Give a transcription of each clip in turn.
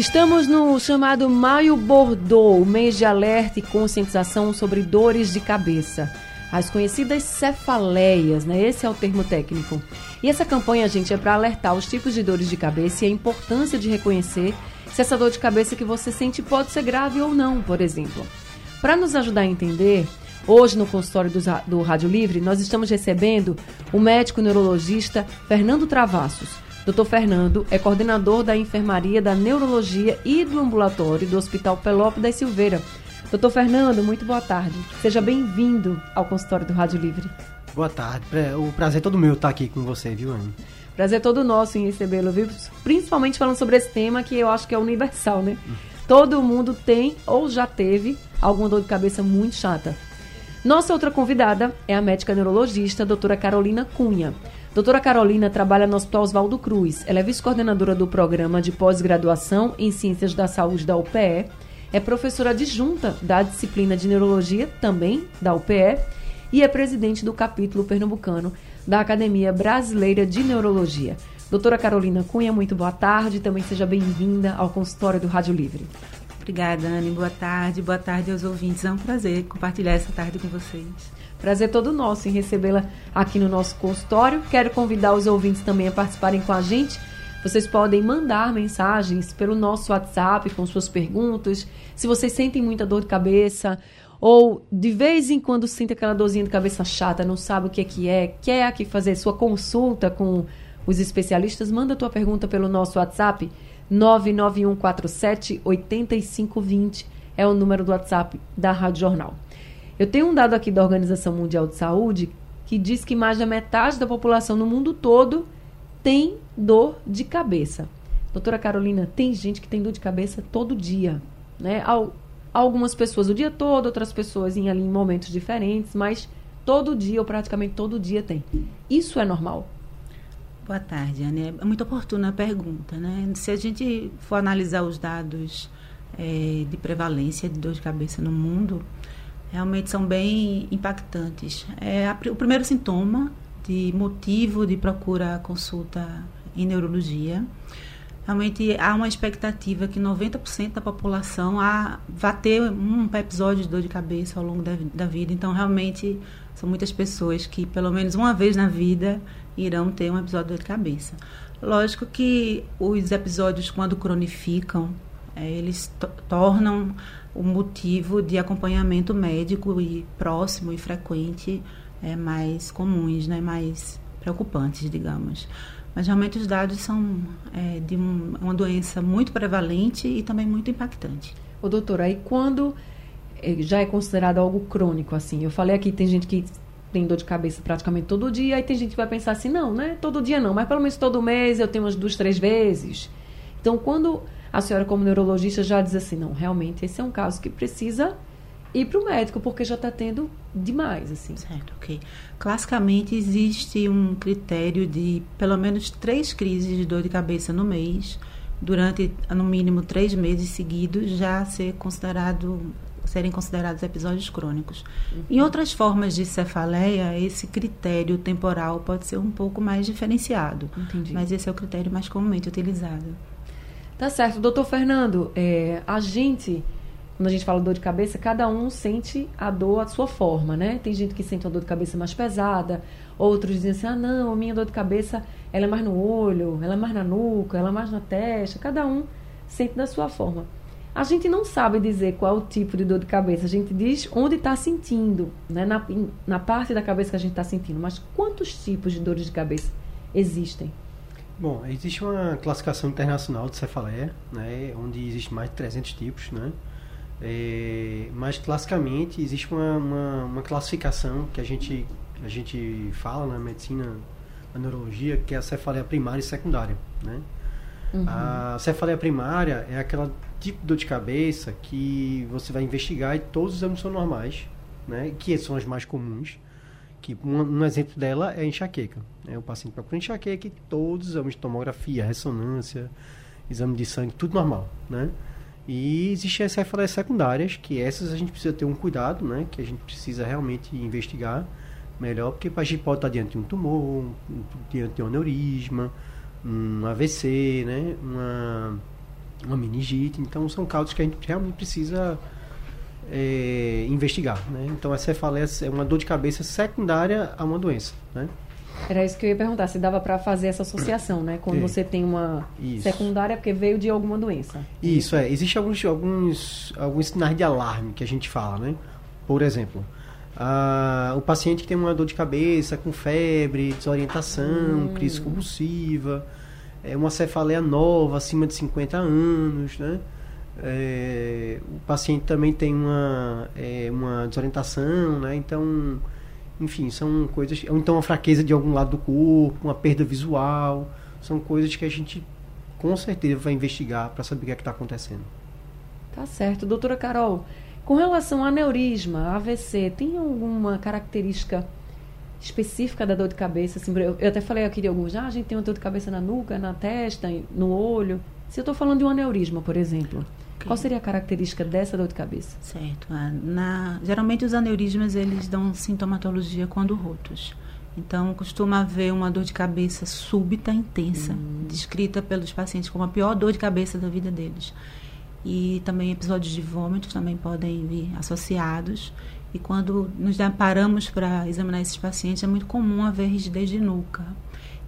Estamos no chamado Maio Bordeaux, mês de alerta e conscientização sobre dores de cabeça. As conhecidas cefaleias, né? Esse é o termo técnico. E essa campanha, gente, é para alertar os tipos de dores de cabeça e a importância de reconhecer se essa dor de cabeça que você sente pode ser grave ou não, por exemplo. Para nos ajudar a entender, hoje no consultório do, do Rádio Livre, nós estamos recebendo o médico neurologista Fernando Travassos. Dr. Fernando é coordenador da enfermaria da neurologia e do ambulatório do Hospital Pelopo da Silveira. Doutor Fernando, muito boa tarde. Seja bem-vindo ao consultório do Rádio Livre. Boa tarde. O prazer é todo meu estar aqui com você, viu, Anne? Prazer é todo nosso em recebê-lo, viu? Principalmente falando sobre esse tema que eu acho que é universal, né? Todo mundo tem ou já teve alguma dor de cabeça muito chata. Nossa outra convidada é a médica neurologista, doutora Carolina Cunha. Doutora Carolina trabalha no Hospital Oswaldo Cruz. Ela é vice-coordenadora do programa de pós-graduação em Ciências da Saúde da UPE, é professora adjunta da disciplina de Neurologia, também da UPE, e é presidente do capítulo pernambucano da Academia Brasileira de Neurologia. Doutora Carolina Cunha, muito boa tarde. Também seja bem-vinda ao consultório do Rádio Livre. Obrigada, Anne. Boa tarde. Boa tarde aos ouvintes. É um prazer compartilhar essa tarde com vocês. Prazer todo nosso em recebê-la aqui no nosso consultório. Quero convidar os ouvintes também a participarem com a gente. Vocês podem mandar mensagens pelo nosso WhatsApp com suas perguntas. Se vocês sentem muita dor de cabeça ou de vez em quando sente aquela dorzinha de cabeça chata, não sabe o que é que é, quer aqui fazer sua consulta com os especialistas, manda tua pergunta pelo nosso WhatsApp 99147 8520 é o número do WhatsApp da Rádio Jornal. Eu tenho um dado aqui da Organização Mundial de Saúde que diz que mais da metade da população no mundo todo tem dor de cabeça. Doutora Carolina, tem gente que tem dor de cabeça todo dia, né? algumas pessoas o dia todo, outras pessoas em ali em momentos diferentes, mas todo dia ou praticamente todo dia tem. Isso é normal? Boa tarde, Anne. É muito oportuna a pergunta, né? Se a gente for analisar os dados é, de prevalência de dor de cabeça no mundo, realmente são bem impactantes. É a, o primeiro sintoma de motivo de procura consulta em neurologia realmente há uma expectativa que 90% da população a, vai ter um episódio de dor de cabeça ao longo da, da, vida. Então, realmente, são muitas pessoas que, pelo menos uma vez na vida, irão ter um episódio de dor de cabeça. Lógico que os episódios, quando cronificam, é, eles tornam o motivo de acompanhamento médico e próximo e frequente é, mais comuns, né, mais preocupantes, digamos. Mas realmente os dados são é, de um, uma doença muito prevalente e também muito impactante. Ô doutora, aí quando é, já é considerado algo crônico, assim, eu falei aqui, tem gente que tem dor de cabeça praticamente todo dia, aí tem gente que vai pensar assim, não, né, todo dia não, mas pelo menos todo mês eu tenho umas duas, três vezes. Então, quando a senhora como neurologista já diz assim, não, realmente esse é um caso que precisa ir para o médico, porque já está tendo demais, assim. Certo, ok. Classicamente existe um critério de pelo menos três crises de dor de cabeça no mês, durante no mínimo três meses seguidos, já ser considerado serem considerados episódios crônicos. Uhum. Em outras formas de cefaleia, esse critério temporal pode ser um pouco mais diferenciado. Entendi. Mas esse é o critério mais comumente utilizado. Tá certo. Doutor Fernando, é, a gente quando a gente fala dor de cabeça, cada um sente a dor à sua forma, né? Tem gente que sente uma dor de cabeça mais pesada, outros dizem assim, ah, não, a minha dor de cabeça, ela é mais no olho, ela é mais na nuca, ela é mais na testa, cada um sente da sua forma. A gente não sabe dizer qual o tipo de dor de cabeça, a gente diz onde está sentindo, né? na, na parte da cabeça que a gente está sentindo, mas quantos tipos de dores de cabeça existem? Bom, existe uma classificação internacional de cefaleia, né, onde existe mais de 300 tipos, né? É, mas classicamente existe uma, uma, uma, classificação que a gente, a gente fala na medicina, na neurologia, que é a cefaleia primária e secundária. Né? Uhum. A cefaleia primária é aquela tipo de dor de cabeça que você vai investigar e todos os exames são normais. né, que são as mais comuns, que um, um exemplo dela é a enxaqueca. Né? O paciente procura enxaqueca e todos os exames de tomografia, ressonância, exame de sangue, tudo normal, né? E existem as cefaleias secundárias, que essas a gente precisa ter um cuidado, né? Que a gente precisa realmente investigar melhor, porque a gente pode estar diante de um tumor, diante de um aneurisma, um AVC, né? Uma, uma meningite. Então, são causas que a gente realmente precisa é, investigar, né? Então, a cefaleia é uma dor de cabeça secundária a uma doença, né? Era isso que eu ia perguntar, se dava para fazer essa associação, né? Quando é. você tem uma isso. secundária porque veio de alguma doença. Isso, é. Existem alguns, alguns, alguns sinais de alarme que a gente fala, né? Por exemplo, ah, o paciente que tem uma dor de cabeça, com febre, desorientação, hum. crise convulsiva, é uma cefaleia nova, acima de 50 anos, né? É, o paciente também tem uma, é, uma desorientação, né? Então, enfim, são coisas. Ou então uma fraqueza de algum lado do corpo, uma perda visual. São coisas que a gente com certeza vai investigar para saber o que é está acontecendo. Tá certo. Doutora Carol, com relação a aneurisma, AVC, tem alguma característica específica da dor de cabeça? Assim, eu, eu até falei aqui de alguns, ah, a gente tem uma dor de cabeça na nuca, na testa, no olho. Se eu estou falando de um aneurisma, por exemplo, qual seria a característica dessa dor de cabeça? Certo. Ah, na, geralmente os aneurismas eles dão sintomatologia quando rotos. Então, costuma haver uma dor de cabeça súbita, intensa, hum. descrita pelos pacientes como a pior dor de cabeça da vida deles. E também episódios de vômitos também podem vir associados. E quando nos paramos para examinar esses pacientes, é muito comum haver rigidez de nuca,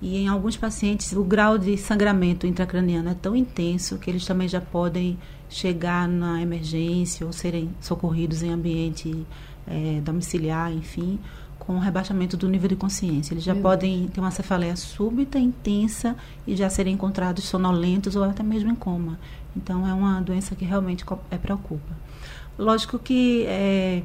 e em alguns pacientes, o grau de sangramento intracraniano é tão intenso que eles também já podem chegar na emergência ou serem socorridos em ambiente é, domiciliar, enfim, com rebaixamento do nível de consciência. Eles já Meu podem ter uma cefaleia súbita, intensa e já serem encontrados sonolentos ou até mesmo em coma. Então, é uma doença que realmente é, preocupa. Lógico que é,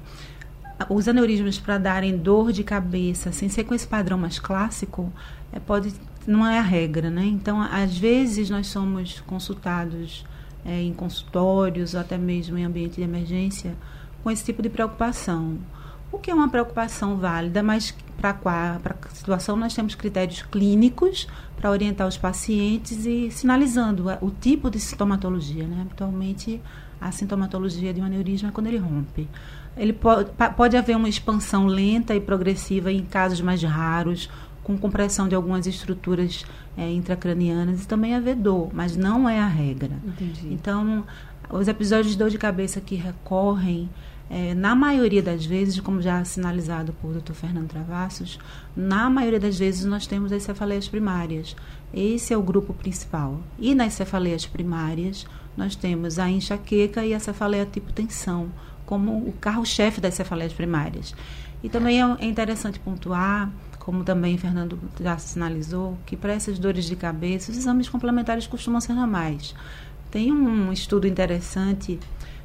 os aneurismas para darem dor de cabeça, sem ser com esse padrão mais clássico, é, pode não é a regra, né? Então, às vezes nós somos consultados é, em consultórios ou até mesmo em ambiente de emergência com esse tipo de preocupação. O que é uma preocupação válida, mas para a situação nós temos critérios clínicos para orientar os pacientes e sinalizando o tipo de sintomatologia, né? Habitualmente a sintomatologia de um aneurisma é quando ele rompe. Ele pode, pode haver uma expansão lenta e progressiva em casos mais raros, com compressão de algumas estruturas é, intracranianas e também haver dor, mas não é a regra. Entendi. Então, os episódios de dor de cabeça que recorrem, é, na maioria das vezes, como já sinalizado por Dr. Fernando Travassos, na maioria das vezes nós temos as cefaleias primárias. Esse é o grupo principal. E nas cefaleias primárias, nós temos a enxaqueca e a cefaleia tipo tensão, como o carro-chefe das cefaleias primárias. E também é interessante pontuar como também Fernando já sinalizou, que para essas dores de cabeça, os exames complementares costumam ser normais. Tem um estudo interessante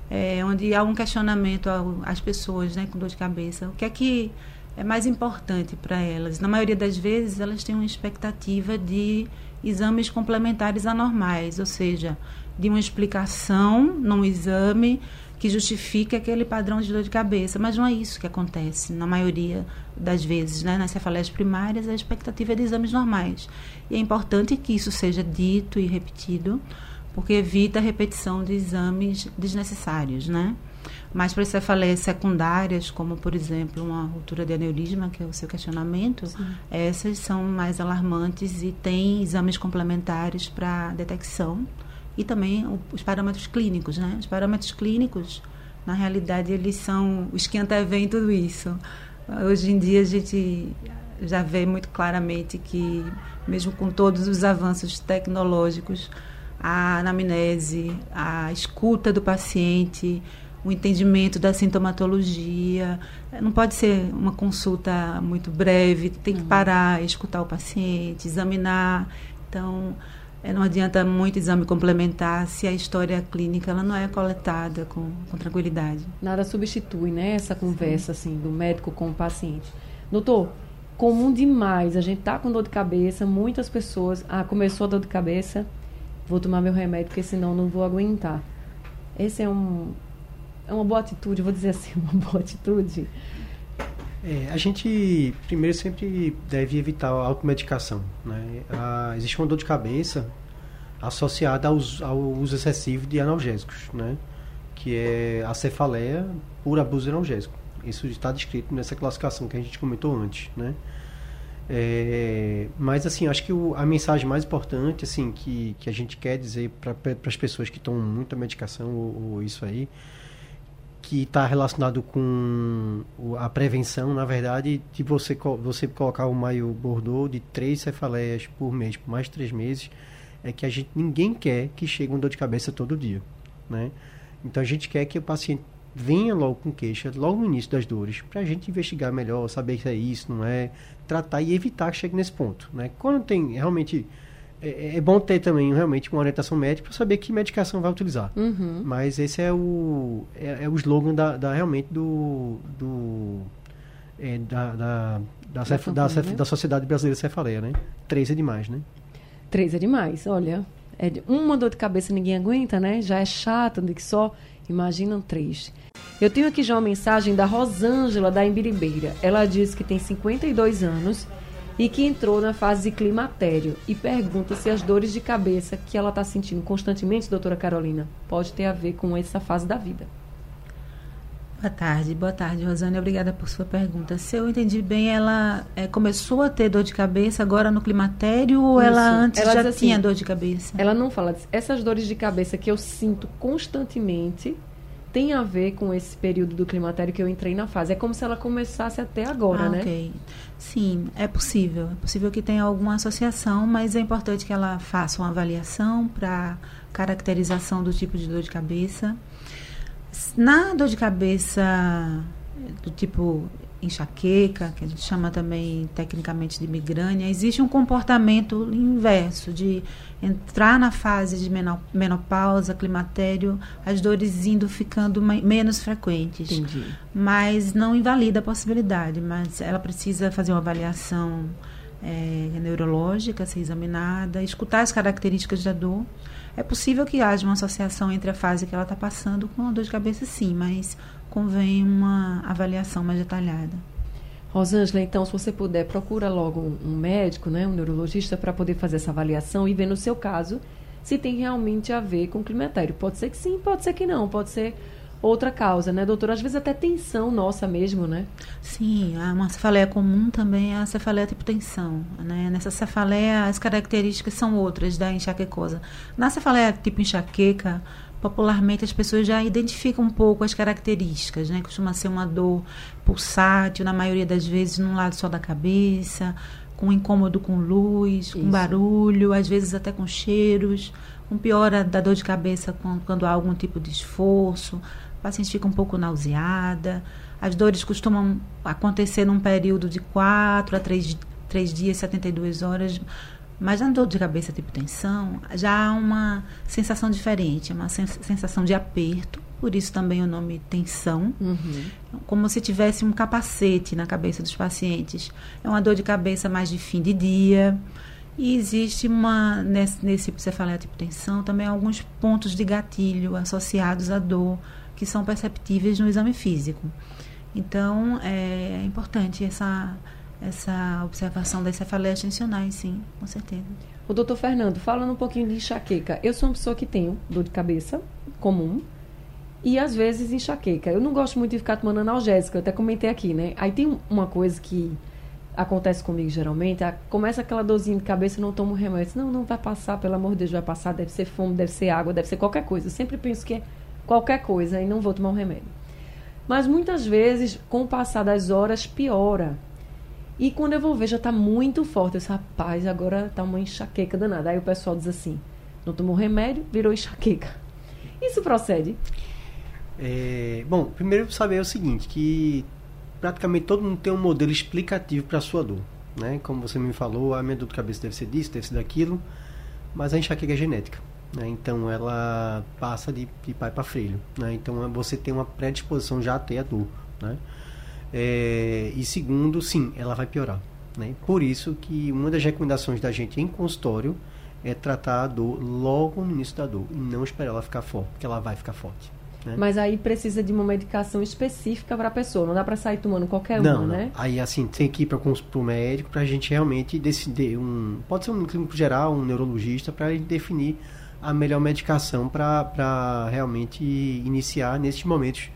é, onde há um questionamento às pessoas né, com dor de cabeça. O que é que é mais importante para elas? Na maioria das vezes, elas têm uma expectativa de exames complementares anormais, ou seja, de uma explicação num exame que justifique aquele padrão de dor de cabeça. Mas não é isso que acontece na maioria das vezes. Né? Nas cefaleias primárias, a expectativa é de exames normais. E é importante que isso seja dito e repetido, porque evita a repetição de exames desnecessários. Né? Mas para cefaleias secundárias, como por exemplo uma ruptura de aneurisma, que é o seu questionamento, Sim. essas são mais alarmantes e têm exames complementares para detecção e também os parâmetros clínicos, né? Os parâmetros clínicos, na realidade, eles são os que antevêm tudo isso. Hoje em dia a gente já vê muito claramente que, mesmo com todos os avanços tecnológicos, a anamnese, a escuta do paciente, o entendimento da sintomatologia. Não pode ser uma consulta muito breve, tem que uhum. parar, escutar o paciente, examinar. Então, é, não adianta muito exame complementar se a história clínica ela não é coletada com, com tranquilidade. Nada substitui, né, essa conversa Sim. assim do médico com o paciente. Doutor, comum demais, a gente tá com dor de cabeça, muitas pessoas, ah, começou a dor de cabeça, vou tomar meu remédio porque senão não vou aguentar. Esse é um é uma boa atitude, vou dizer assim, uma boa atitude. É, a gente primeiro sempre deve evitar a automedicação. Né? Ah, existe uma dor de cabeça associada ao, ao uso excessivo de analgésicos, né? que é a cefaleia por abuso analgésico. Isso está descrito nessa classificação que a gente comentou antes. Né? É, mas assim, acho que o, a mensagem mais importante assim que, que a gente quer dizer para as pessoas que tomam muita medicação ou, ou isso aí, que está relacionado com a prevenção, na verdade, de você, você colocar o maio Bordeaux de três cefaleias por mês, por mais três meses, é que a gente ninguém quer que chegue uma dor de cabeça todo dia, né? Então a gente quer que o paciente venha logo com queixa, logo no início das dores, para a gente investigar melhor, saber se é isso, não é, tratar e evitar que chegue nesse ponto, né? Quando tem realmente é, é, bom ter também realmente uma orientação médica para saber que medicação vai utilizar. Uhum. Mas esse é o, é, é o slogan da, da, realmente do, do é, da, da, da, cef, da, cef, da, Sociedade Brasileira de Cefaleia, né? Três é demais, né? Três é demais, olha. É de, uma dor de cabeça ninguém aguenta, né? Já é chato de que só. Imaginam três. Eu tenho aqui já uma mensagem da Rosângela da Embiribeira. Ela diz que tem 52 anos e que entrou na fase de climatério e pergunta se as dores de cabeça que ela está sentindo constantemente, doutora Carolina, pode ter a ver com essa fase da vida. Boa tarde, boa tarde, Rosane. Obrigada por sua pergunta. Se eu entendi bem, ela é, começou a ter dor de cabeça agora no climatério ou Isso. ela antes ela já assim, tinha dor de cabeça? Ela não fala. Essas dores de cabeça que eu sinto constantemente tem a ver com esse período do climatério que eu entrei na fase. É como se ela começasse até agora, ah, né? Ok. Sim, é possível. É possível que tenha alguma associação, mas é importante que ela faça uma avaliação para caracterização do tipo de dor de cabeça. Na dor de cabeça do tipo enxaqueca, que a gente chama também tecnicamente de migrânia, existe um comportamento inverso de entrar na fase de menopausa, climatério, as dores indo ficando menos frequentes. Entendi. Mas não invalida a possibilidade, mas ela precisa fazer uma avaliação é, neurológica, ser examinada, escutar as características da dor. É possível que haja uma associação entre a fase que ela está passando com a dor de cabeça, sim, mas convém uma avaliação mais detalhada. Rosângela, então, se você puder, procura logo um, médico, né, um neurologista, para poder fazer essa avaliação e ver no seu caso se tem realmente a ver com o climatério. Pode ser que sim, pode ser que não, pode ser outra causa, né, doutora? Às vezes até tensão nossa mesmo, né? Sim, uma cefaleia comum também é a cefaleia tipo tensão, né? Nessa cefaleia as características são outras da enxaquecosa. Na cefaleia tipo enxaqueca, popularmente as pessoas já identificam um pouco as características, né? Costuma ser uma dor pulsátil, na maioria das vezes num lado só da cabeça, com incômodo com luz, Isso. com barulho, às vezes até com cheiros, com piora da dor de cabeça quando, quando há algum tipo de esforço, a paciente fica um pouco nauseada. As dores costumam acontecer num período de 4 a 3, 3 dias, 72 horas, mas na dor de cabeça tipo tensão, já há uma sensação diferente, uma sensação de aperto, por isso também o nome tensão, uhum. como se tivesse um capacete na cabeça dos pacientes. É uma dor de cabeça mais de fim de dia. E existe uma, nesse, nesse cefaleia tipo tensão, também alguns pontos de gatilho associados à dor que são perceptíveis no exame físico. Então, é importante essa essa observação das cefaleias tensionais, sim, com certeza. O doutor Fernando, falando um pouquinho de enxaqueca. Eu sou uma pessoa que tenho dor de cabeça comum e às vezes enxaqueca. Eu não gosto muito de ficar tomando analgésico, eu até comentei aqui, né? Aí tem uma coisa que acontece comigo geralmente, começa aquela dorzinha de cabeça e não tomo remédio. Não, não vai passar, pelo amor de Deus, vai passar, deve ser fome, deve ser água, deve ser qualquer coisa. Eu sempre penso que é qualquer coisa e não vou tomar um remédio. Mas muitas vezes, com o passar das horas, piora. E quando eu vou ver, já está muito forte. Eu disse, rapaz, agora está uma enxaqueca danada. Aí o pessoal diz assim, não tomou remédio, virou enxaqueca. Isso procede? É, bom, primeiro saber o seguinte, que praticamente todo mundo tem um modelo explicativo para a sua dor. Né? Como você me falou, a minha dor de cabeça deve ser disso, deve ser daquilo, mas a enxaqueca é genética. Né? Então ela passa de, de pai para filho. Né? Então você tem uma predisposição já a ter a dor. Né? É, e segundo, sim, ela vai piorar. Né? Por isso que uma das recomendações da gente em consultório é tratar a dor logo no início da dor e não esperar ela ficar forte, porque ela vai ficar forte. Né? Mas aí precisa de uma medicação específica para a pessoa. Não dá para sair tomando qualquer não, uma, não. né? Aí assim, tem que ir para o médico para a gente realmente decidir um. Pode ser um clínico geral, um neurologista, para definir a melhor medicação para realmente iniciar nesses momentos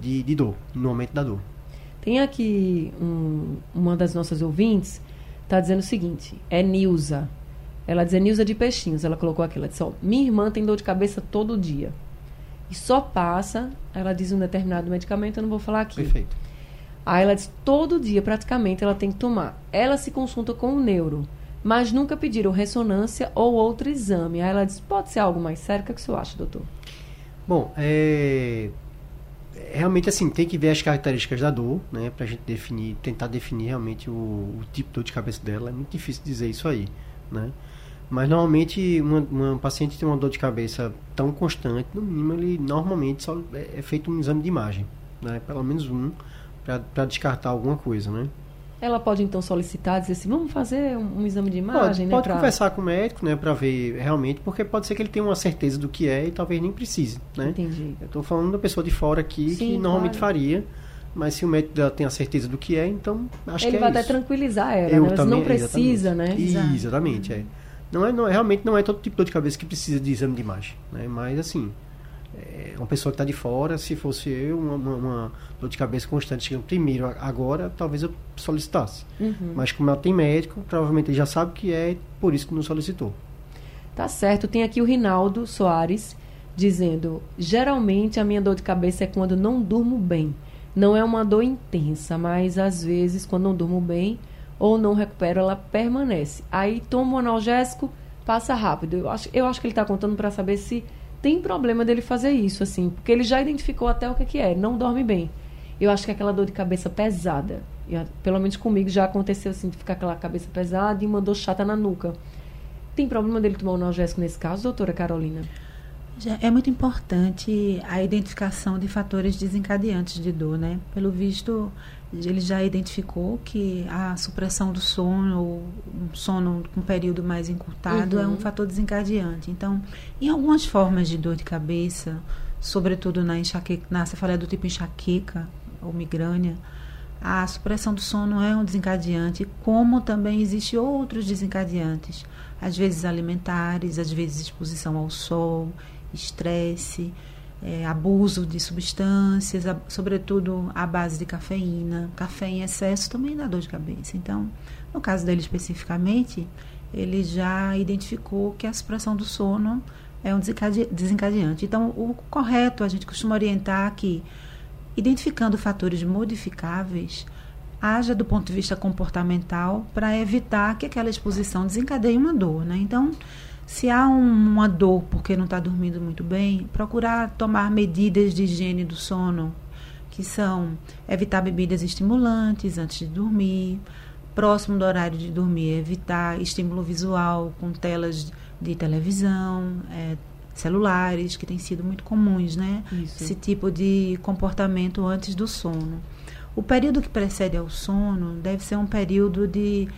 de, de dor, no momento da dor. Tem aqui um, uma das nossas ouvintes, está dizendo o seguinte, é Nilza. Ela diz, é Nilza de Peixinhos, ela colocou aqui, ela disse, ó, minha irmã tem dor de cabeça todo dia. E só passa, ela diz um determinado medicamento, eu não vou falar aqui. Perfeito. Aí ela diz, todo dia praticamente ela tem que tomar. Ela se consulta com o neuro, mas nunca pediram ressonância ou outro exame. Aí ela diz, pode ser algo mais sério, o que, é que o senhor acha, doutor? Bom, é, realmente assim, tem que ver as características da dor, né, pra gente definir, tentar definir realmente o, o tipo de dor de cabeça dela. É muito difícil dizer isso aí, né? Mas normalmente uma, uma paciente tem uma dor de cabeça tão constante, no mínimo ele normalmente só é, é feito um exame de imagem, né? Pelo menos um para descartar alguma coisa, né? Ela pode então solicitar, dizer assim, vamos fazer um, um exame de imagem, pode, né? Pode pra... conversar com o médico, né, para ver realmente, porque pode ser que ele tenha uma certeza do que é e talvez nem precise, né? Entendi. Eu estou falando da pessoa de fora aqui Sim, que normalmente claro. faria, mas se o médico dela tem a certeza do que é, então acho Ele que é vai isso. até tranquilizar ela, Eu né? Também, não precisa, exatamente. né? Exatamente, é. Não é, não, realmente não é todo tipo de dor de cabeça que precisa de exame de imagem, né? Mas assim, é uma pessoa que está de fora, se fosse eu, uma, uma, uma dor de cabeça constante chegando primeiro agora, talvez eu solicitasse. Uhum. Mas como ela tem médico, provavelmente ele já sabe o que é, por isso que não solicitou. Tá certo. Tem aqui o Rinaldo Soares dizendo: geralmente a minha dor de cabeça é quando não durmo bem. Não é uma dor intensa, mas às vezes, quando não durmo bem ou não recupero, ela permanece. Aí tomo analgésico, passa rápido. Eu acho, eu acho que ele está contando para saber se tem problema dele fazer isso, assim, porque ele já identificou até o que, que é, não dorme bem. Eu acho que é aquela dor de cabeça pesada. E, pelo menos comigo já aconteceu assim, de ficar aquela cabeça pesada e uma dor chata na nuca. Tem problema dele tomar um analgésico nesse caso, doutora Carolina? É muito importante a identificação de fatores desencadeantes de dor, né? Pelo visto, ele já identificou que a supressão do sono, ou um sono com um período mais encurtado, é Uhum. um fator desencadeante. Então, em algumas formas de dor de cabeça, sobretudo na enxaqueca, na cefaleia do tipo enxaqueca ou migrânia, a supressão do sono é um desencadeante, como também existem outros desencadeantes, às vezes alimentares, às vezes exposição ao sol, estresse, eh, abuso de substâncias, a- sobretudo à base de cafeína. Café em excesso também dá dor de cabeça. Então, no caso dele especificamente, ele já identificou que a supressão do sono é um desencade- desencadeante. Então, o correto, a gente costuma orientar que, identificando fatores modificáveis, haja do ponto de vista comportamental para evitar que aquela exposição desencadeie uma dor. Né? Então, se há um- uma dor porque não está dormindo muito bem, procurar tomar medidas de higiene do sono, que são evitar bebidas estimulantes antes de dormir, próximo do horário de dormir, evitar estímulo visual com telas de televisão, eh, celulares, que têm sido muito comuns, né? Isso. Esse tipo de comportamento antes do sono. O período que precede ao sono deve ser um período de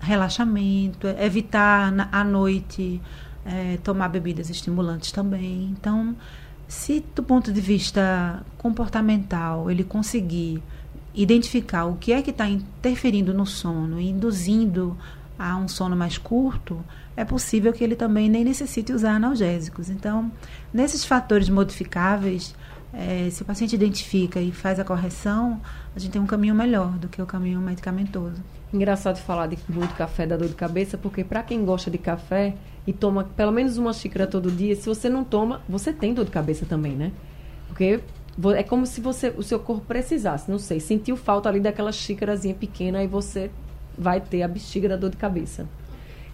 relaxamento, evitar na- à noite eh, tomar bebidas estimulantes também. Então, se do ponto de vista comportamental ele conseguir identificar o que é que está interferindo no sono e induzindo a um sono mais curto, é possível que ele também nem necessite usar analgésicos. Então, nesses fatores modificáveis, eh, se o paciente identifica e faz a correção, a gente tem um caminho melhor do que o caminho medicamentoso. Engraçado falar de muito café da dor de cabeça, porque para quem gosta de café e toma pelo menos uma xícara todo dia, se você não toma, você tem dor de cabeça também, né? Porque é como se você, o seu corpo precisasse, não sei, sentiu falta ali daquela xícarazinha pequena e você vai ter a bexiga da dor de cabeça.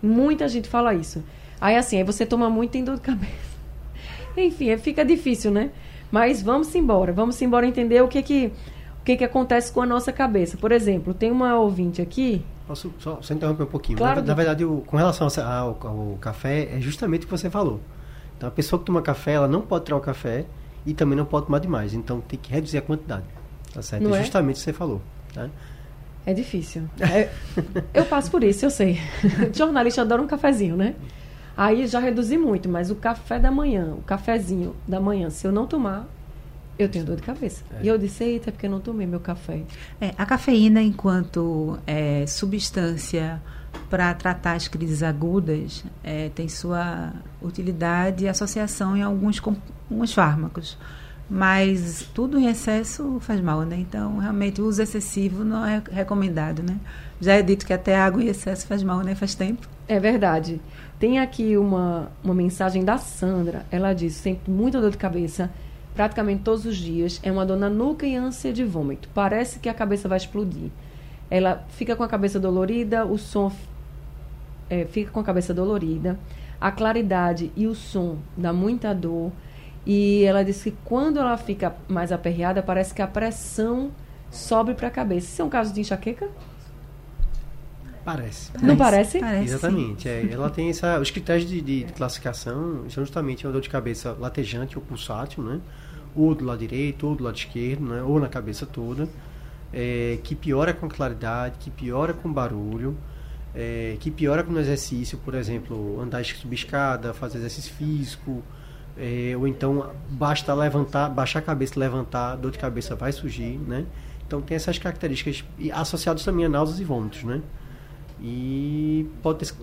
Muita gente fala isso. Aí assim, aí você toma muito e tem dor de cabeça. Enfim, fica difícil, né? Mas vamos embora, vamos embora entender o que que o que que acontece com a nossa cabeça. Por exemplo, tem uma ouvinte aqui Posso só, só interromper um pouquinho? Claro. Na, na verdade, o- com relação ao, ao café, é justamente o que você falou. Então, a pessoa que toma café, ela não pode tirar o café e também não pode tomar demais. Então, tem que reduzir a quantidade. Tá certo? Não é é? justamente o que você falou. Tá? É difícil. É- eu passo por isso, eu sei. Jornalista adora um cafezinho, né? Aí já reduzi muito, mas o café da manhã, o cafezinho da manhã, se eu não tomar, Eu tenho dor de cabeça. É. E eu disse, eita, é porque eu não tomei meu café. É, a cafeína, enquanto é, substância para tratar as crises agudas, é, tem sua utilidade e associação em alguns, com- alguns fármacos. Mas tudo em excesso faz mal, né? Então, realmente, o uso excessivo não é recomendado, né? Já é dito que até água em excesso faz mal, né? Faz tempo. É verdade. Tem aqui uma, uma mensagem da Sandra. Ela diz: sempre muita dor de cabeça, praticamente todos os dias. É uma dor na nuca e ânsia de vômito. Parece que a cabeça vai explodir. Ela fica com a cabeça dolorida, o som é, fica com a cabeça dolorida, a claridade e o som dá muita dor. E ela disse que quando ela fica mais aperreada, parece que a pressão sobe para a cabeça. Isso é um caso de enxaqueca? Parece. Não parece? Parece, Exatamente. é. ela tem essa. Os critérios de, de classificação são justamente uma dor de cabeça latejante ou pulsátil, né? Ou do lado direito, ou do lado esquerdo, né? Ou na cabeça toda. é, que piora com claridade, que piora com barulho, é, que piora com exercício, por exemplo, andar subir escada, fazer exercício físico, é, ou então basta levantar, baixar a cabeça, levantar, dor de cabeça vai surgir, né? Então tem essas características associadas também a náuseas e vômitos, né? E pode ter,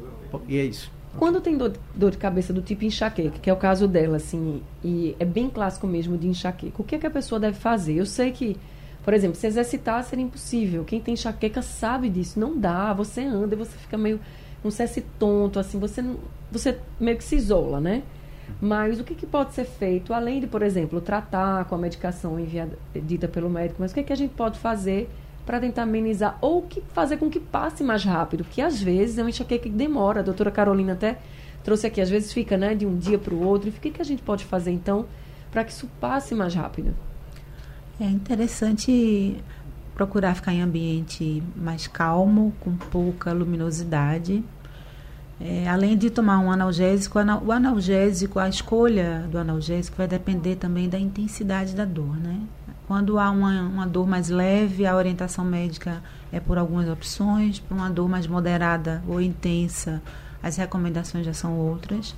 e é isso. Quando tem dor, dor de cabeça do tipo enxaqueca, que é o caso dela, assim, e é bem clássico mesmo de enxaqueca, o que, é que a pessoa deve fazer? Eu sei que, por exemplo, se exercitar seria impossível. Quem tem enxaqueca sabe disso. Não dá, você anda você fica meio um cesse tonto, assim, você, você meio que se isola, né? Mas o que, que pode ser feito, além de, por exemplo, tratar com a medicação enviada, dita pelo médico, mas o que, que a gente pode fazer para tentar amenizar ou que fazer com que passe mais rápido? Porque às vezes é uma enxaqueca que demora. A doutora Carolina até trouxe aqui, às vezes fica né, de um dia para o outro. E o que, que a gente pode fazer então para que isso passe mais rápido? É interessante procurar ficar em ambiente mais calmo, com pouca luminosidade. É, além de tomar um analgésico, ana- o analgésico, a escolha do analgésico vai depender também da intensidade da dor, né? Quando há uma, uma dor mais leve, a orientação médica é por algumas opções. Para uma dor mais moderada ou intensa, as recomendações já são outras.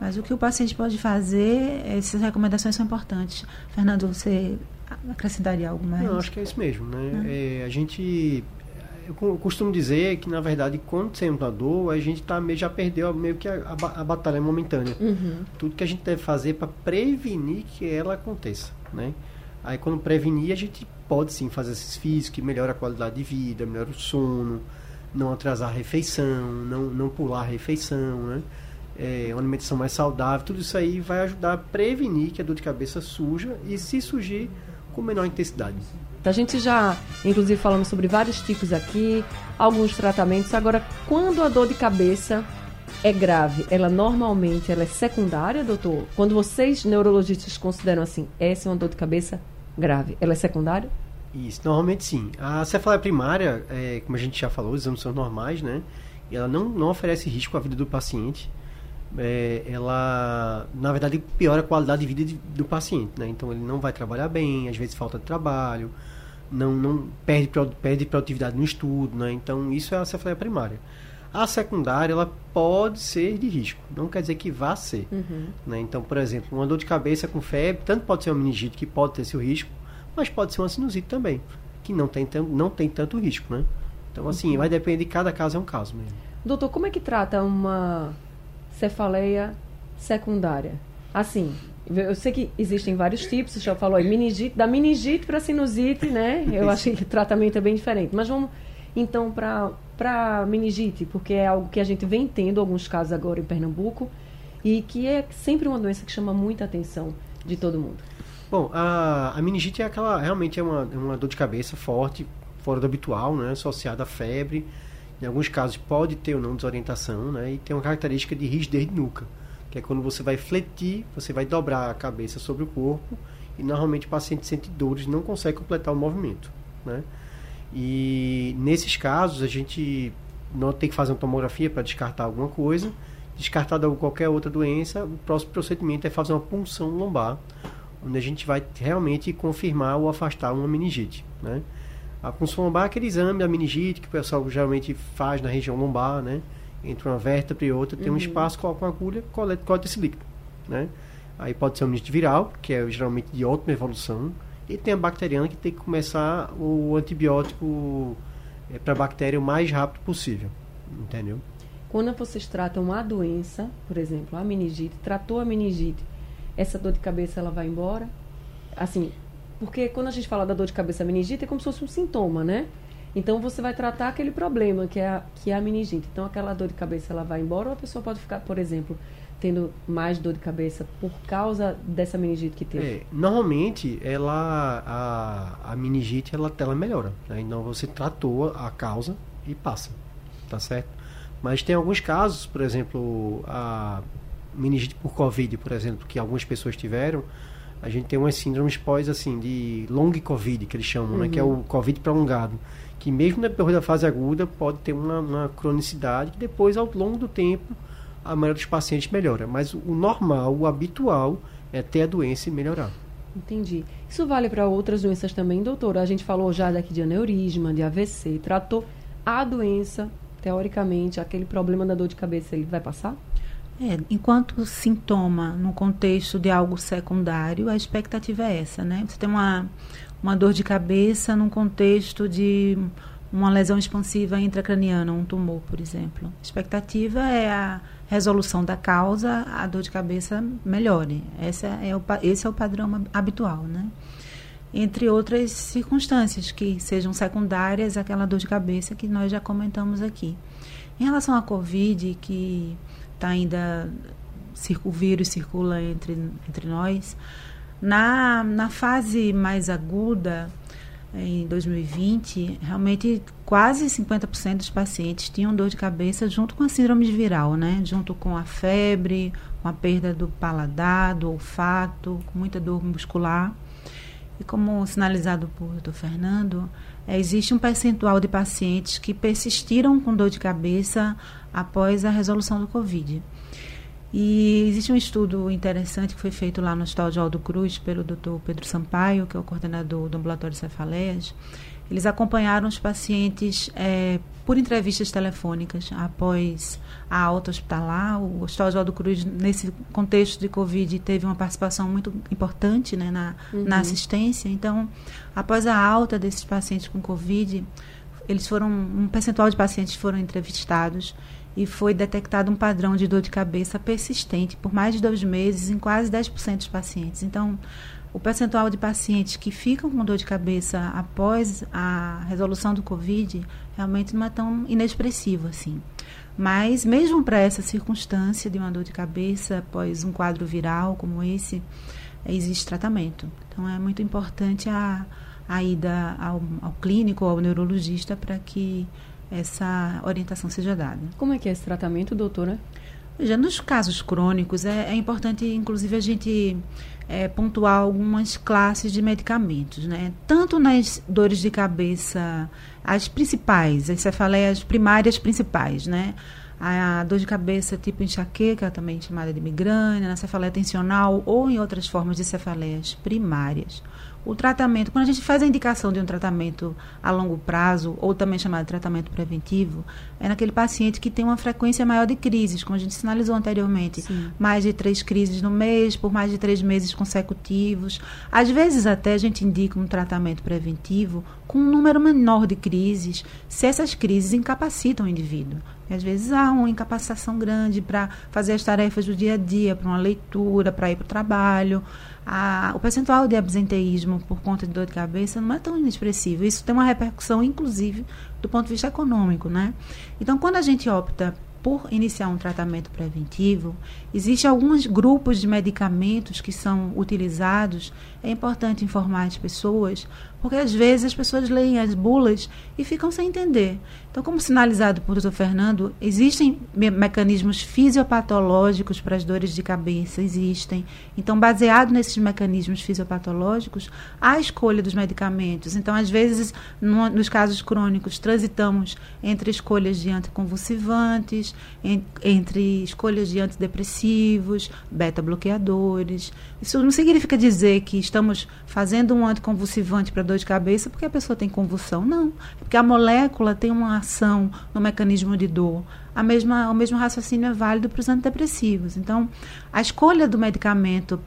Mas o que o paciente pode fazer, essas recomendações são importantes. Fernando, você acrescentaria algo mais? Não, acho que é isso mesmo, né? É, a gente eu co- costumo dizer que na verdade quando temos a dor, a gente tá meio já perdeu meio que a, a a batalha momentânea. Uhum. Tudo que a gente deve fazer para prevenir que ela aconteça, né? Aí quando prevenir, a gente pode sim fazer esses físicos que melhora a qualidade de vida, melhora o sono, não atrasar a refeição, não, não pular a refeição, né? É, uma alimentação mais saudável, tudo isso aí vai ajudar a prevenir que a dor de cabeça surja e se surgir com menor intensidade. A gente já, inclusive, falamos sobre vários tipos aqui, alguns tratamentos. Agora, quando a dor de cabeça é grave, ela normalmente ela é secundária, doutor? Quando vocês, neurologistas, consideram assim, essa é uma dor de cabeça grave, ela é secundária? Isso, normalmente sim. A cefaleia primária, é, como a gente já falou, os exames são normais, né? E ela não, não oferece risco à vida do paciente. É, ela, na verdade, piora a qualidade de vida de- do paciente, né? Então ele não vai trabalhar bem, às vezes falta de trabalho, não, não perde, perde produtividade no estudo, né? Então isso é a cefaleia primária. A secundária, ela pode ser de risco, não quer dizer que vá ser. Né? Então, por exemplo, uma dor de cabeça com febre, tanto pode ser uma meningite que pode ter seu risco, mas pode ser uma sinusite também, que não tem, não tem tanto risco, né? Então, assim, vai depender de cada caso, é um caso mesmo. Doutor, como é que trata uma cefaleia secundária? Assim, eu sei que existem vários tipos, você já falou aí, meningite, da meningite para sinusite, né? Eu acho que o tratamento é bem diferente. Mas vamos então para meningite, porque é algo que a gente vem tendo alguns casos agora em Pernambuco e que é sempre uma doença que chama muita atenção de todo mundo. Bom, a, a meningite é aquela, realmente é uma, é uma dor de cabeça forte, fora do habitual, né? Associada à febre. Em alguns casos pode ter ou não desorientação, né? E tem uma característica de rigidez de nuca, que é quando você vai fletir, você vai dobrar a cabeça sobre o corpo e normalmente o paciente sente dores não consegue completar o movimento, né? E nesses casos a gente não tem que fazer uma tomografia para descartar alguma coisa. Descartada qualquer outra doença, o próximo procedimento é fazer uma punção lombar, onde a gente vai realmente confirmar ou afastar uma meningite, né? A punção lombar é aquele exame da meningite que o pessoal geralmente faz na região lombar, né? Entre uma vértebra e outra, tem um espaço, coloca uma agulha, coleta, coleta esse líquido, né? Aí pode ser uma meningite viral, que é geralmente de ótima evolução, e tem a bacteriana que tem que começar o antibiótico é, para a bactéria o mais rápido possível, entendeu? Quando vocês tratam a doença, por exemplo, a meningite, tratou a meningite, essa dor de cabeça ela vai embora? Assim, porque quando a gente fala da dor de cabeça meningite é como se fosse um sintoma, né? Então você vai tratar aquele problema que é a, que é a meningite. Então aquela dor de cabeça ela vai embora ou a pessoa pode ficar, por exemplo, tendo mais dor de cabeça por causa dessa meningite que teve? É, normalmente ela a, a meningite ela, ela melhora. Né? Então você tratou a causa e passa, tá certo? Mas tem alguns casos, por exemplo, a meningite por Covid, por exemplo, que algumas pessoas tiveram, a gente tem umas síndromes pós, assim, de long Covid, que eles chamam, uhum. né? Que é o uhum. Covid prolongado. Que mesmo depois da fase aguda pode ter uma, uma cronicidade que depois, ao longo do tempo, a maioria dos pacientes melhora. Mas o normal, o habitual, é ter a doença e melhorar. Entendi. Isso vale para outras doenças também, doutora? A gente falou já daqui de aneurisma, de AVC, tratou a doença, teoricamente, aquele problema da dor de cabeça, ele vai passar? É, enquanto sintoma no contexto de algo secundário, a expectativa é essa, né? Você tem uma, uma dor de cabeça num contexto de uma lesão expansiva intracraniana, um tumor, por exemplo. A expectativa é a resolução da causa, a dor de cabeça melhore. Essa é o, esse é o padrão habitual, né? Entre outras circunstâncias que sejam secundárias àquela dor de cabeça que nós já comentamos aqui. Em relação à Covid, que tá ainda o vírus circula entre, entre nós. Na, na fase mais aguda, em 2020, realmente quase 50% dos pacientes tinham dor de cabeça junto com a síndrome viral, né? Junto com a febre, com a perda do paladar, do olfato, com muita dor muscular. E como sinalizado por Dr. Fernando, é, existe um percentual de pacientes que persistiram com dor de cabeça após a resolução do Covid. E existe um estudo interessante que foi feito lá no Hospital de Aldo Cruz pelo Dr. Pedro Sampaio, que é o coordenador do ambulatório de cefaleias. Eles acompanharam os pacientes é, por entrevistas telefônicas após a alta hospitalar. O Hospital de Aldo Cruz, nesse contexto de Covid, teve uma participação muito importante né, na, uhum. na assistência. Então, após a alta desses pacientes com Covid, eles foram um percentual de pacientes foram entrevistados e foi detectado um padrão de dor de cabeça persistente por mais de dois meses em quase 10% dos pacientes. Então, o percentual de pacientes que ficam com dor de cabeça após a resolução do Covid realmente não é tão inexpressivo assim. Mas, mesmo para essa circunstância de uma dor de cabeça após um quadro viral como esse, existe tratamento. Então, é muito importante a, a ida ao, ao clínico ou ao neurologista para que essa orientação seja dada. Como é que é esse tratamento, doutora? Já nos casos crônicos, é, é importante, inclusive, a gente é, pontuar algumas classes de medicamentos, né? Tanto nas dores de cabeça, as principais, as cefaleias primárias principais, né? A dor de cabeça tipo enxaqueca, também chamada de migrânia, na cefaleia tensional ou em outras formas de cefaleias primárias o tratamento, quando a gente faz a indicação de um tratamento a longo prazo, ou também chamado de tratamento preventivo, é naquele paciente que tem uma frequência maior de crises, como a gente sinalizou anteriormente. Sim. Mais de três crises no mês, por mais de três meses consecutivos. Às vezes, até a gente indica um tratamento preventivo com um número menor de crises, se essas crises incapacitam o indivíduo. E às vezes há uma incapacitação grande para fazer as tarefas do dia a dia, para uma leitura, para ir para o trabalho a, o percentual de absenteísmo por conta de dor de cabeça não é tão inexpressivo. Isso tem uma repercussão, inclusive, do ponto de vista econômico, né? Então, quando a gente opta por iniciar um tratamento preventivo, existem alguns grupos de medicamentos que são utilizados. É importante informar as pessoas, porque às vezes as pessoas leem as bulas e ficam sem entender. Então, como sinalizado por Dr. Fernando, existem me mecanismos fisiopatológicos para as dores de cabeça, existem. Então, baseado nesses mecanismos fisiopatológicos, há a escolha dos medicamentos. Então, às vezes, no, nos casos crônicos, transitamos entre escolhas de anticonvulsivantes, en, entre escolhas de antidepressivos, beta-bloqueadores. Isso não significa dizer que estamos fazendo um anticonvulsivante para dor de cabeça porque a pessoa tem convulsão. Não, porque a molécula tem uma ação no mecanismo de dor. a mesma, o mesmo raciocínio é válido para os antidepressivos. Então, a escolha do medicamento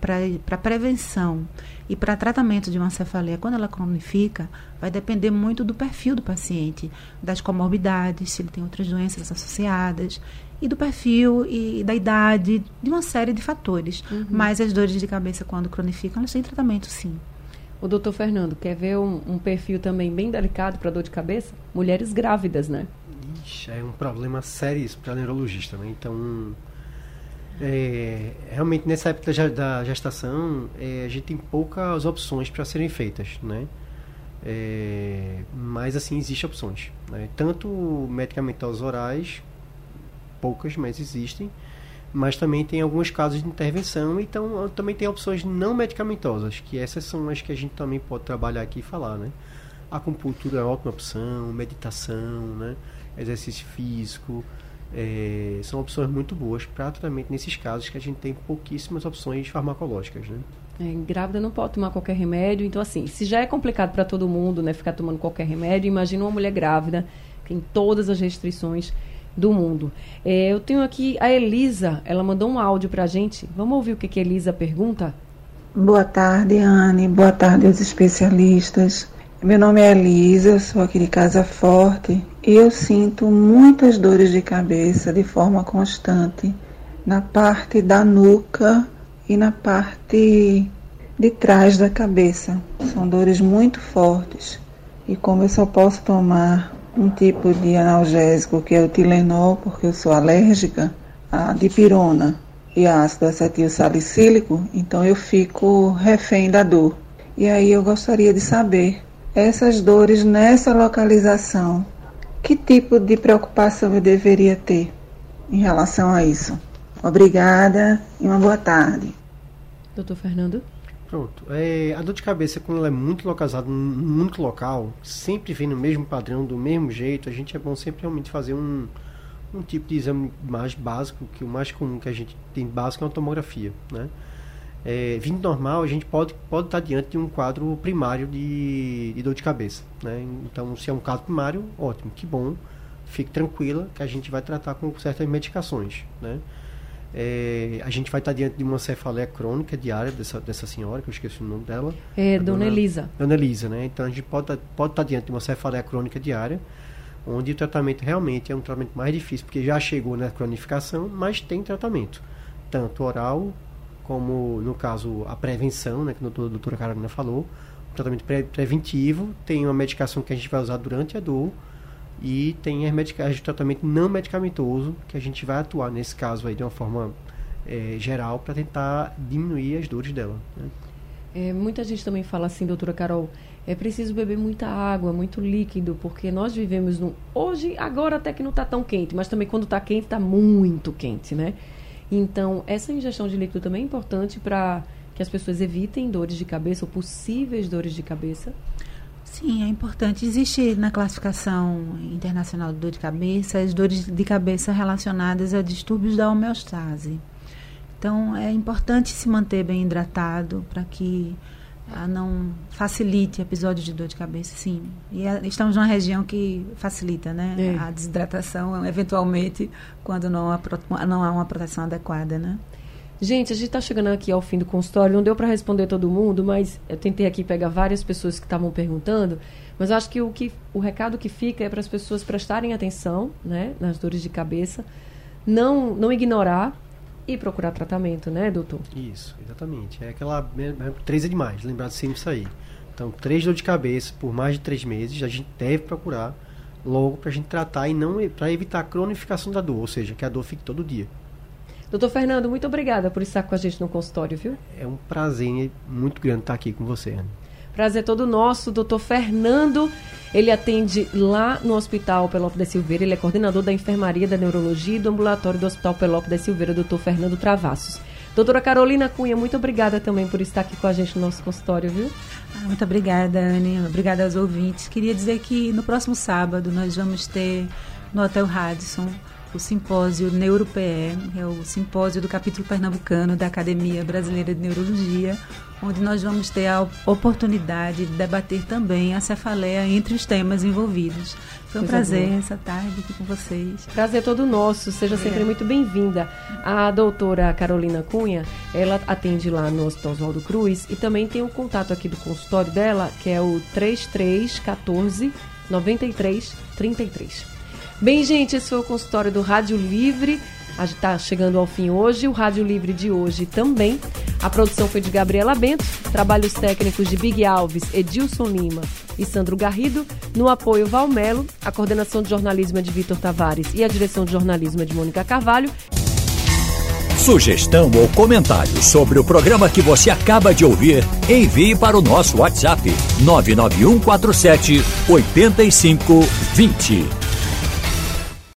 para prevenção e para tratamento de uma cefaleia, quando ela cronifica, vai depender muito do perfil do paciente, das comorbidades, se ele tem outras doenças associadas, e do perfil e da idade, de uma série de fatores. Uhum. Mas as dores de cabeça, quando cronificam, elas têm tratamento sim. O doutor Fernando, quer ver um, um perfil também bem delicado para dor de cabeça? Mulheres grávidas, né? Ixi, é um problema sério isso para neurologista, né? Então, é, realmente nessa época da gestação, é, a gente tem poucas opções para serem feitas, né? É, mas assim, existem opções. Né? Tanto medicamentos orais, poucas, mas existem. Mas também tem alguns casos de intervenção, então também tem opções não medicamentosas, que essas são as que a gente também pode trabalhar aqui e falar, né? Acupuntura é uma ótima opção, meditação, né? exercício físico, é, são opções muito boas para tratamento nesses casos que a gente tem pouquíssimas opções farmacológicas, né? É, grávida não pode tomar qualquer remédio, então assim, se já é complicado para todo mundo, né, ficar tomando qualquer remédio, imagina uma mulher grávida que tem todas as restrições do mundo. É, eu tenho aqui a Elisa, ela mandou um áudio para a gente. Vamos ouvir o que, que a Elisa pergunta? Boa tarde, Anne. Boa tarde aos especialistas. Meu nome é Elisa, sou aqui de Casa Forte e eu sinto muitas dores de cabeça de forma constante na parte da nuca e na parte de trás da cabeça. São dores muito fortes e como eu só posso tomar um tipo de analgésico que é o Tilenol, porque eu sou alérgica a dipirona e ácido acetil salicílico, então eu fico refém da dor. E aí eu gostaria de saber essas dores nessa localização, que tipo de preocupação eu deveria ter em relação a isso? Obrigada e uma boa tarde. Doutor Fernando? Pronto. É, a dor de cabeça, quando ela é muito localizada, muito local, sempre vem no mesmo padrão, do mesmo jeito, a gente é bom sempre realmente fazer um, um tipo de exame mais básico, que o mais comum que a gente tem básico é uma tomografia, né? É, vindo normal, a gente pode, pode estar diante de um quadro primário de, de dor de cabeça. Né? Então, se é um caso primário, ótimo, que bom, fique tranquila que a gente vai tratar com certas medicações. Né? É, a gente vai estar diante de uma cefaleia crônica diária dessa, dessa senhora, que eu esqueci o nome dela. É, Dona, Dona Elisa. Dona Elisa, né? Então a gente pode, pode estar diante de uma cefaleia crônica diária, onde o tratamento realmente é um tratamento mais difícil, porque já chegou na cronificação, mas tem tratamento, tanto oral como no caso a prevenção, né, que a doutora Carolina falou, o tratamento pre preventivo, tem uma medicação que a gente vai usar durante a dor e tem a medicação de tratamento não medicamentoso que a gente vai atuar nesse caso aí de uma forma é, geral para tentar diminuir as dores dela. Né? É, muita gente também fala assim, doutora Carol, é preciso beber muita água, muito líquido, porque nós vivemos no. Hoje, agora até que não está tão quente, mas também quando está quente, está muito quente, né? Então, essa ingestão de líquido também é importante para que as pessoas evitem dores de cabeça ou possíveis dores de cabeça? Sim, é importante. Existe na classificação internacional de dor de cabeça as dores de cabeça relacionadas a distúrbios da homeostase. Então, é importante se manter bem hidratado para que a não facilite episódios de dor de cabeça, sim. E a, estamos numa região que facilita, né? É. A desidratação, eventualmente, quando não há, não há uma proteção adequada, né? Gente, a gente está chegando aqui ao fim do consultório. Não deu para responder todo mundo, mas eu tentei aqui pegar várias pessoas que estavam perguntando. Mas acho que o, que o recado que fica é para as pessoas prestarem atenção né, nas dores de cabeça, não, não ignorar e procurar tratamento, né, doutor? Isso, exatamente. É aquela. Três é demais, lembrar de sempre aí. Então, três dor de cabeça por mais de três meses, a gente deve procurar logo para a gente tratar e não para evitar a cronificação da dor, ou seja, que a dor fique todo dia. Doutor Fernando, muito obrigada por estar com a gente no consultório, viu? É um prazer muito grande estar aqui com você, Ana. Prazer todo nosso, doutor Fernando. Ele atende lá no Hospital Pelopo da Silveira. Ele é coordenador da enfermaria da neurologia e do ambulatório do Hospital Pelopo da Silveira, doutor Fernando Travassos. Doutora Carolina Cunha, muito obrigada também por estar aqui com a gente no nosso consultório, viu? Muito obrigada, Anne. Obrigada aos ouvintes. Queria dizer que no próximo sábado nós vamos ter no Hotel Radisson o simpósio NeuroPE, é o simpósio do capítulo pernambucano da Academia Brasileira de Neurologia, onde nós vamos ter a oportunidade de debater também a cefaleia entre os temas envolvidos. Foi um Coisa prazer boa. essa tarde aqui com vocês. Prazer todo nosso, seja é. sempre muito bem-vinda. A doutora Carolina Cunha, ela atende lá no Hospital Oswaldo Cruz e também tem o um contato aqui do consultório dela, que é o 3314 93 33. Bem, gente, esse foi o consultório do Rádio Livre. Está chegando ao fim hoje, o Rádio Livre de hoje também. A produção foi de Gabriela Bento, trabalhos técnicos de Big Alves, Edilson Lima e Sandro Garrido, no apoio Valmelo, a coordenação de jornalismo é de Vitor Tavares e a direção de jornalismo é de Mônica Carvalho. Sugestão ou comentário sobre o programa que você acaba de ouvir, envie para o nosso WhatsApp 99147 8520.